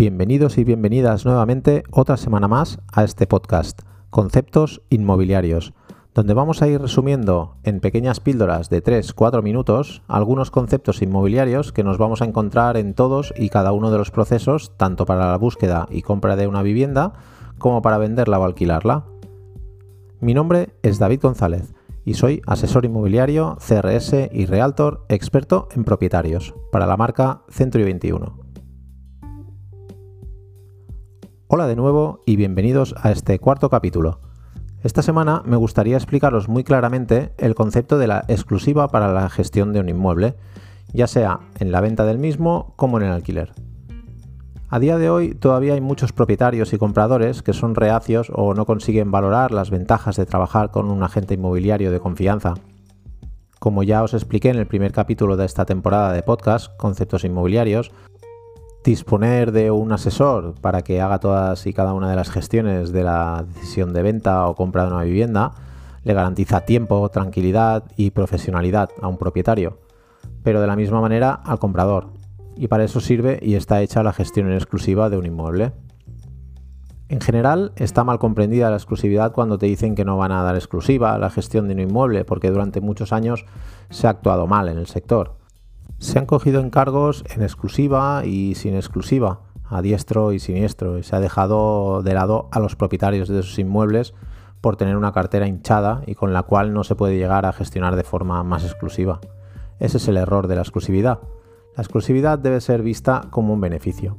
Bienvenidos y bienvenidas nuevamente otra semana más a este podcast, Conceptos Inmobiliarios, donde vamos a ir resumiendo en pequeñas píldoras de 3-4 minutos algunos conceptos inmobiliarios que nos vamos a encontrar en todos y cada uno de los procesos, tanto para la búsqueda y compra de una vivienda como para venderla o alquilarla. Mi nombre es David González y soy asesor inmobiliario, CRS y Realtor experto en propietarios para la marca Century 21. Hola de nuevo y bienvenidos a este cuarto capítulo. Esta semana me gustaría explicaros muy claramente el concepto de la exclusiva para la gestión de un inmueble, ya sea en la venta del mismo como en el alquiler. A día de hoy todavía hay muchos propietarios y compradores que son reacios o no consiguen valorar las ventajas de trabajar con un agente inmobiliario de confianza. Como ya os expliqué en el primer capítulo de esta temporada de podcast, Conceptos Inmobiliarios, disponer de un asesor para que haga todas y cada una de las gestiones de la decisión de venta o compra de una vivienda le garantiza tiempo, tranquilidad y profesionalidad a un propietario, pero de la misma manera al comprador. Y para eso sirve y está hecha la gestión en exclusiva de un inmueble. En general, está mal comprendida la exclusividad cuando te dicen que no van a dar exclusiva a la gestión de un inmueble, porque durante muchos años se ha actuado mal en el sector. Se han cogido encargos en exclusiva y sin exclusiva, a diestro y siniestro, y se ha dejado de lado a los propietarios de esos inmuebles por tener una cartera hinchada y con la cual no se puede llegar a gestionar de forma más exclusiva. Ese es el error de la exclusividad. La exclusividad debe ser vista como un beneficio.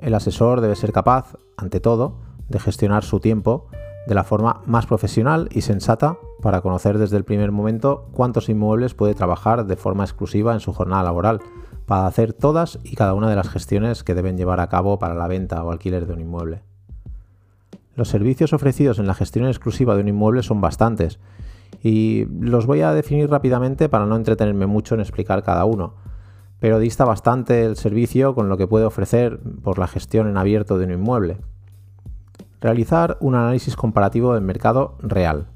El asesor debe ser capaz, ante todo, de gestionar su tiempo de la forma más profesional y sensata para conocer desde el primer momento cuántos inmuebles puede trabajar de forma exclusiva en su jornada laboral, para hacer todas y cada una de las gestiones que deben llevar a cabo para la venta o alquiler de un inmueble. Los servicios ofrecidos en la gestión exclusiva de un inmueble son bastantes y los voy a definir rápidamente para no entretenerme mucho en explicar cada uno, pero dista bastante el servicio con lo que puede ofrecer por la gestión en abierto de un inmueble. Realizar un análisis comparativo del mercado real.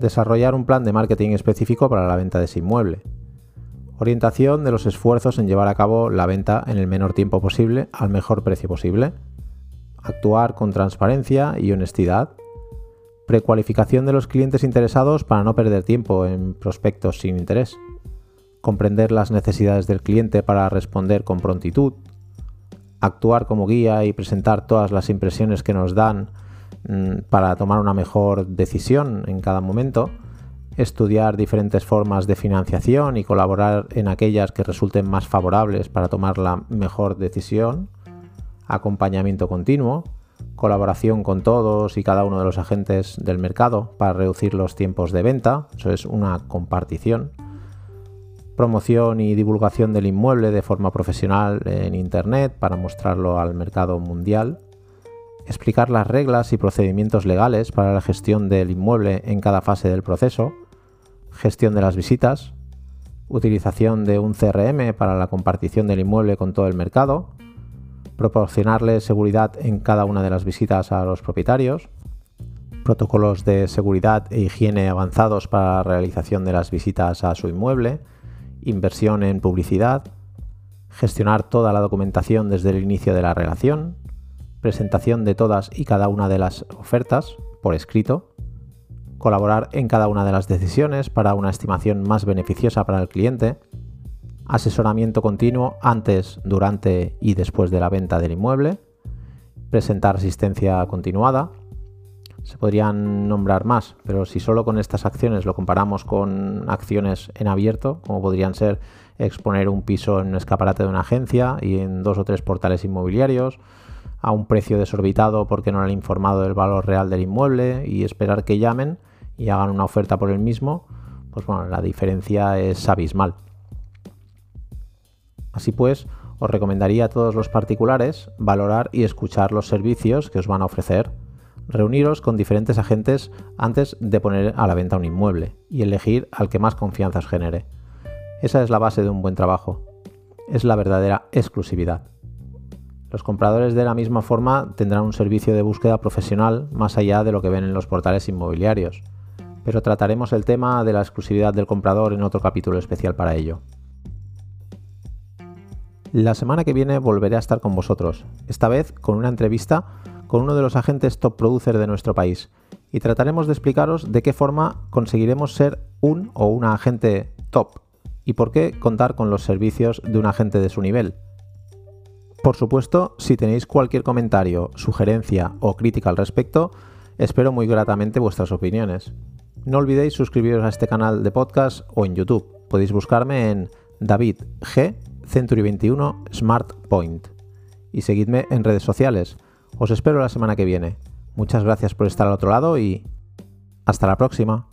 Desarrollar un plan de marketing específico para la venta de ese inmueble. Orientación de los esfuerzos en llevar a cabo la venta en el menor tiempo posible al mejor precio posible. Actuar con transparencia y honestidad. Precualificación de los clientes interesados para no perder tiempo en prospectos sin interés. Comprender las necesidades del cliente para responder con prontitud, actuar como guía y presentar todas las impresiones que nos dan para tomar una mejor decisión en cada momento, estudiar diferentes formas de financiación y colaborar en aquellas que resulten más favorables para tomar la mejor decisión, acompañamiento continuo, colaboración con todos y cada uno de los agentes del mercado para reducir los tiempos de venta, eso es una compartición, promoción y divulgación del inmueble de forma profesional en Internet para mostrarlo al mercado mundial, explicar las reglas y procedimientos legales para la gestión del inmueble en cada fase del proceso, gestión de las visitas, utilización de un CRM para la compartición del inmueble con todo el mercado, proporcionarle seguridad en cada una de las visitas a los propietarios, protocolos de seguridad e higiene avanzados para la realización de las visitas a su inmueble, inversión en publicidad, gestionar toda la documentación desde el inicio de la relación, presentación de todas y cada una de las ofertas por escrito, colaborar en cada una de las decisiones para una estimación más beneficiosa para el cliente, asesoramiento continuo antes, durante y después de la venta del inmueble, presentar asistencia continuada, se podrían nombrar más, pero si solo con estas acciones lo comparamos con acciones en abierto, como podrían ser exponer un piso en un escaparate de una agencia y en dos o tres portales inmobiliarios, a un precio desorbitado porque no han informado del valor real del inmueble y esperar que llamen y hagan una oferta por el mismo, pues bueno, la diferencia es abismal. Así pues, os recomendaría a todos los particulares valorar y escuchar los servicios que os van a ofrecer reuniros con diferentes agentes antes de poner a la venta un inmueble y elegir al que más confianza os genere. Esa es la base de un buen trabajo. Es la verdadera exclusividad. Los compradores de la misma forma tendrán un servicio de búsqueda profesional más allá de lo que ven en los portales inmobiliarios, pero trataremos el tema de la exclusividad del comprador en otro capítulo especial para ello. La semana que viene volveré a estar con vosotros, esta vez con una entrevista con uno de los agentes top producer de nuestro país, y trataremos de explicaros de qué forma conseguiremos ser un o una agente top y por qué contar con los servicios de un agente de su nivel. Por supuesto, si tenéis cualquier comentario, sugerencia o crítica al respecto, espero muy gratamente vuestras opiniones. No olvidéis suscribiros a este canal de podcast o en YouTube. Podéis buscarme en David G Century 21 Smart Point y seguidme en redes sociales. Os espero la semana que viene. Muchas gracias por estar al otro lado y hasta la próxima.